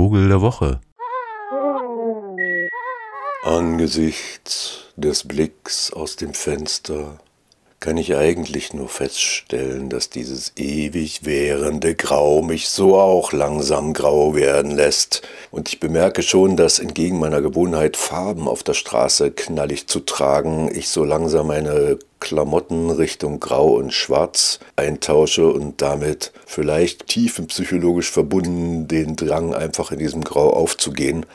Vogel der Woche. Angesichts des Blicks aus dem Fenster kann ich eigentlich nur feststellen, dass dieses ewig währende Grau mich so auch langsam grau werden lässt. Und ich bemerke schon, dass entgegen meiner Gewohnheit, Farben auf der Straße knallig zu tragen, ich so langsam meine Klamotten Richtung Grau und Schwarz eintausche und damit vielleicht tiefenpsychologisch verbunden den Drang, einfach in diesem Grau aufzugehen.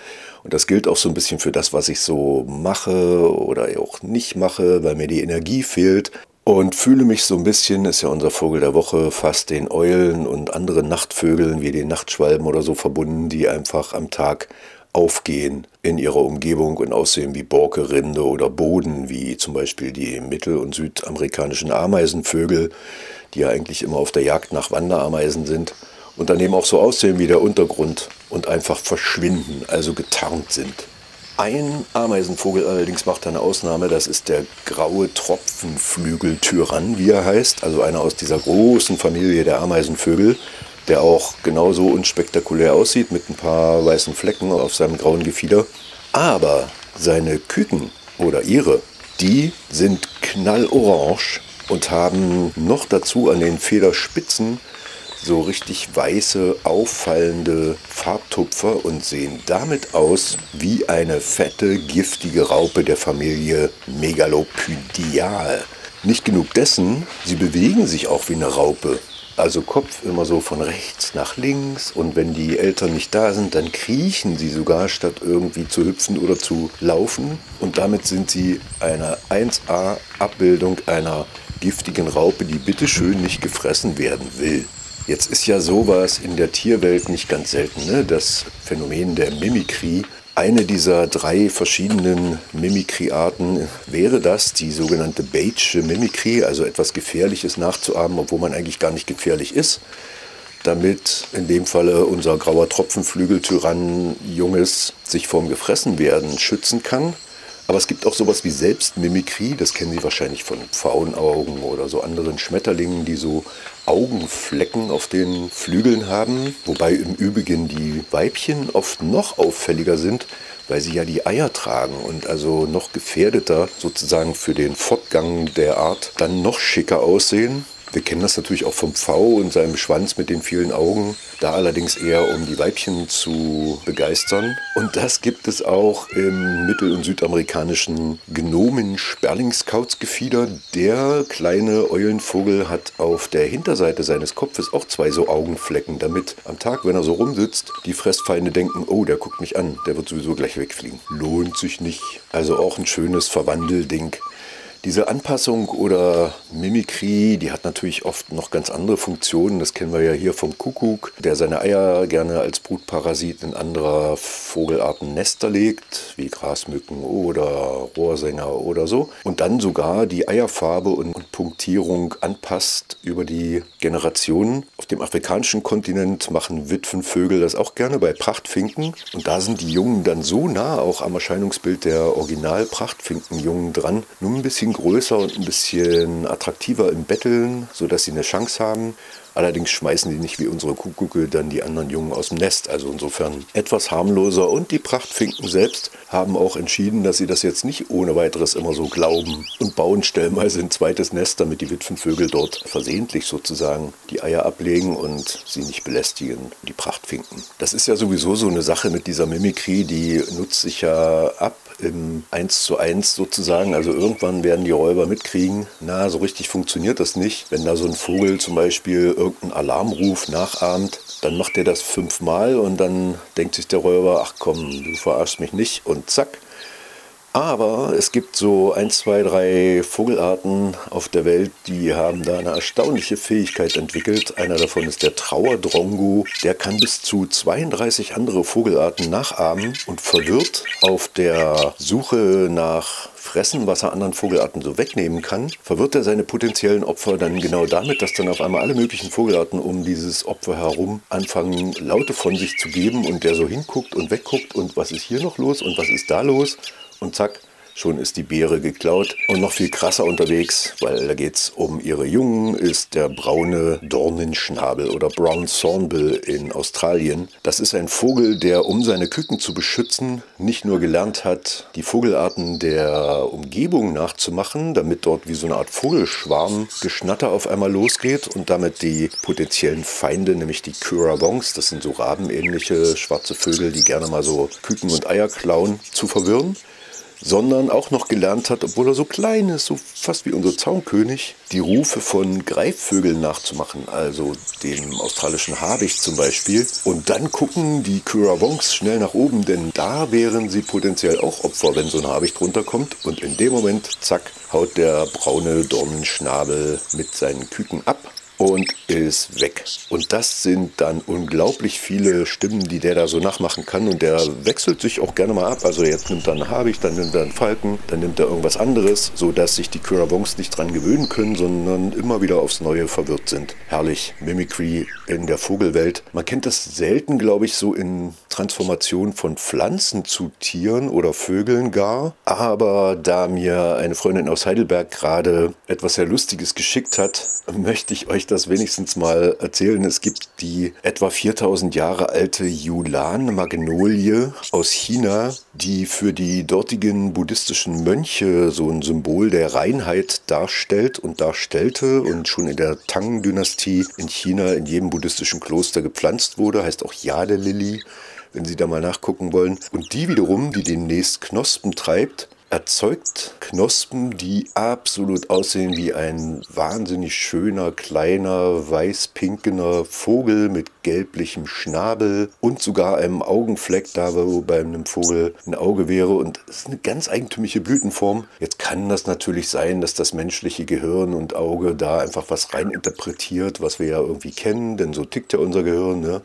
Und das gilt auch so ein bisschen für das, was ich so mache oder auch nicht mache, weil mir die Energie fehlt und fühle mich so ein bisschen, ist ja unser Vogel der Woche, fast den Eulen und anderen Nachtvögeln wie den Nachtschwalben oder so verbunden, die einfach am Tag aufgehen in ihrer Umgebung und aussehen wie Borke, Rinde oder Boden, wie zum Beispiel die mittel- und südamerikanischen Ameisenvögel, die ja eigentlich immer auf der Jagd nach Wanderameisen sind und daneben auch so aussehen wie der Untergrund und einfach verschwinden, also getarnt sind. Ein Ameisenvogel allerdings macht eine Ausnahme, das ist der graue Tropfenflügeltyrann, wie er heißt, also einer aus dieser großen Familie der Ameisenvögel, der auch genauso unspektakulär aussieht mit ein paar weißen Flecken auf seinem grauen Gefieder. Aber seine Küken oder ihre, die sind knallorange und haben noch dazu an den Federspitzen so richtig weiße, auffallende Farbtupfer und sehen damit aus wie eine fette, giftige Raupe der Familie Megalopydial. Nicht genug dessen, sie bewegen sich auch wie eine Raupe. Also Kopf immer so von rechts nach links und wenn die Eltern nicht da sind, dann kriechen sie sogar, statt irgendwie zu hüpfen oder zu laufen. Und damit sind sie eine 1A-Abbildung einer giftigen Raupe, die bitteschön nicht gefressen werden will. Jetzt ist ja sowas in der Tierwelt nicht ganz selten, ne? das Phänomen der Mimikrie. Eine dieser drei verschiedenen Mimikrie-Arten wäre das, die sogenannte Batesche Mimikrie, also etwas Gefährliches nachzuahmen, obwohl man eigentlich gar nicht gefährlich ist, damit in dem Falle unser grauer Tropfenflügeltyrann Junges sich vorm Gefressenwerden schützen kann. Aber es gibt auch sowas wie Selbstmimikrie, das kennen Sie wahrscheinlich von Pfauenaugen oder so anderen Schmetterlingen, die so Augenflecken auf den Flügeln haben, wobei im Übrigen die Weibchen oft noch auffälliger sind, weil sie ja die Eier tragen und also noch gefährdeter sozusagen für den Fortgang der Art dann noch schicker aussehen wir kennen das natürlich auch vom Pfau und seinem Schwanz mit den vielen Augen, da allerdings eher um die Weibchen zu begeistern. Und das gibt es auch im mittel- und südamerikanischen Gnomen-Sperlingskautsgefieder. Der kleine Eulenvogel hat auf der Hinterseite seines Kopfes auch zwei so Augenflecken, damit am Tag, wenn er so rumsitzt, die Fressfeinde denken, oh, der guckt mich an, der wird sowieso gleich wegfliegen. Lohnt sich nicht. Also auch ein schönes Verwandelding. Diese Anpassung oder Mimikrie, die hat natürlich oft noch ganz andere Funktionen. Das kennen wir ja hier vom Kuckuck, der seine Eier gerne als Brutparasit in anderer Vogelarten Nester legt, wie Grasmücken oder Rohrsänger oder so. Und dann sogar die Eierfarbe und Punktierung anpasst über die Generationen. Auf dem afrikanischen Kontinent machen Witwenvögel das auch gerne bei Prachtfinken. Und da sind die Jungen dann so nah auch am Erscheinungsbild der Original-Prachtfinkenjungen dran, nur ein bisschen größer und ein bisschen attraktiver im Betteln, sodass sie eine Chance haben. Allerdings schmeißen die nicht wie unsere Kuckucke dann die anderen Jungen aus dem Nest. Also insofern etwas harmloser. Und die Prachtfinken selbst haben auch entschieden, dass sie das jetzt nicht ohne weiteres immer so glauben und bauen stellenweise ein zweites Nest, damit die Witwenvögel dort versehentlich sozusagen die Eier ablegen und sie nicht belästigen, die Prachtfinken. Das ist ja sowieso so eine Sache mit dieser Mimikrie, die nutzt sich ja ab im 1 zu 1 sozusagen. Also irgendwann werden die Räuber mitkriegen, na, so richtig funktioniert das nicht. Wenn da so ein Vogel zum Beispiel irgendeinen Alarmruf nachahmt, dann macht er das fünfmal und dann denkt sich der Räuber, ach komm, du verarschst mich nicht und zack, aber es gibt so ein, zwei, drei Vogelarten auf der Welt, die haben da eine erstaunliche Fähigkeit entwickelt. Einer davon ist der Trauerdrongo. Der kann bis zu 32 andere Vogelarten nachahmen und verwirrt auf der Suche nach Fressen, was er anderen Vogelarten so wegnehmen kann, verwirrt er seine potenziellen Opfer dann genau damit, dass dann auf einmal alle möglichen Vogelarten um dieses Opfer herum anfangen, Laute von sich zu geben und der so hinguckt und wegguckt und was ist hier noch los und was ist da los und zack, schon ist die Beere geklaut. Und noch viel krasser unterwegs, weil da geht es um ihre Jungen, ist der braune Dornenschnabel oder Brown Thornbill in Australien. Das ist ein Vogel, der um seine Küken zu beschützen, nicht nur gelernt hat, die Vogelarten der Umgebung nachzumachen, damit dort wie so eine Art Vogelschwarm Geschnatter auf einmal losgeht und damit die potenziellen Feinde, nämlich die Currawongs, das sind so rabenähnliche schwarze Vögel, die gerne mal so Küken und Eier klauen, zu verwirren sondern auch noch gelernt hat, obwohl er so klein ist, so fast wie unser Zaunkönig, die Rufe von Greifvögeln nachzumachen, also dem australischen Habicht zum Beispiel. Und dann gucken die Currawongs schnell nach oben, denn da wären sie potenziell auch Opfer, wenn so ein Habicht runterkommt. Und in dem Moment, zack, haut der braune Dornenschnabel mit seinen Küken ab und ist weg. Und das sind dann unglaublich viele Stimmen, die der da so nachmachen kann. Und der wechselt sich auch gerne mal ab. Also jetzt nimmt er einen Habicht, dann nimmt er einen Falken, dann nimmt er irgendwas anderes, sodass sich die Currawongs nicht dran gewöhnen können, sondern immer wieder aufs Neue verwirrt sind. Herrlich. Mimicry in der Vogelwelt. Man kennt das selten, glaube ich, so in Transformation von Pflanzen zu Tieren oder Vögeln gar. Aber da mir eine Freundin aus Heidelberg gerade etwas sehr Lustiges geschickt hat, möchte ich euch das wenigstens mal erzählen. Es gibt die etwa 4000 Jahre alte Yulan-Magnolie aus China, die für die dortigen buddhistischen Mönche so ein Symbol der Reinheit darstellt und darstellte und schon in der Tang-Dynastie in China in jedem buddhistischen Kloster gepflanzt wurde, heißt auch Jadelilly wenn Sie da mal nachgucken wollen. Und die wiederum, die den nächst Knospen treibt, erzeugt Knospen, die absolut aussehen wie ein wahnsinnig schöner, kleiner, weiß-pinkener Vogel mit gelblichem Schnabel und sogar einem Augenfleck da, wo bei einem Vogel ein Auge wäre. Und es ist eine ganz eigentümliche Blütenform. Jetzt kann das natürlich sein, dass das menschliche Gehirn und Auge da einfach was reininterpretiert, was wir ja irgendwie kennen, denn so tickt ja unser Gehirn. Ne?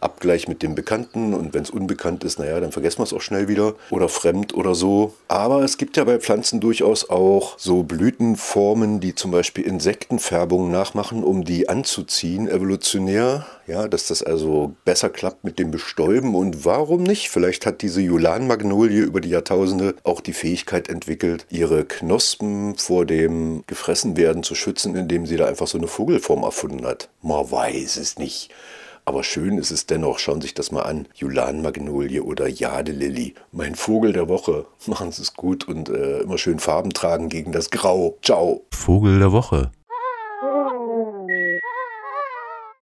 Abgleich mit dem Bekannten und wenn es unbekannt ist, naja, dann vergessen wir es auch schnell wieder oder fremd oder so. Aber es gibt ja bei Pflanzen durchaus auch so Blütenformen, die zum Beispiel Insektenfärbungen nachmachen, um die anzuziehen, evolutionär. Ja, dass das also besser klappt mit dem Bestäuben und warum nicht? Vielleicht hat diese Julan-Magnolie über die Jahrtausende auch die Fähigkeit entwickelt, ihre Knospen vor dem Gefressenwerden zu schützen, indem sie da einfach so eine Vogelform erfunden hat. Man weiß es nicht. Aber schön ist es dennoch, schauen Sie sich das mal an. Julan-Magnolie oder Jadelilly. Mein Vogel der Woche. Machen Sie es gut und äh, immer schön Farben tragen gegen das Grau. Ciao. Vogel der Woche.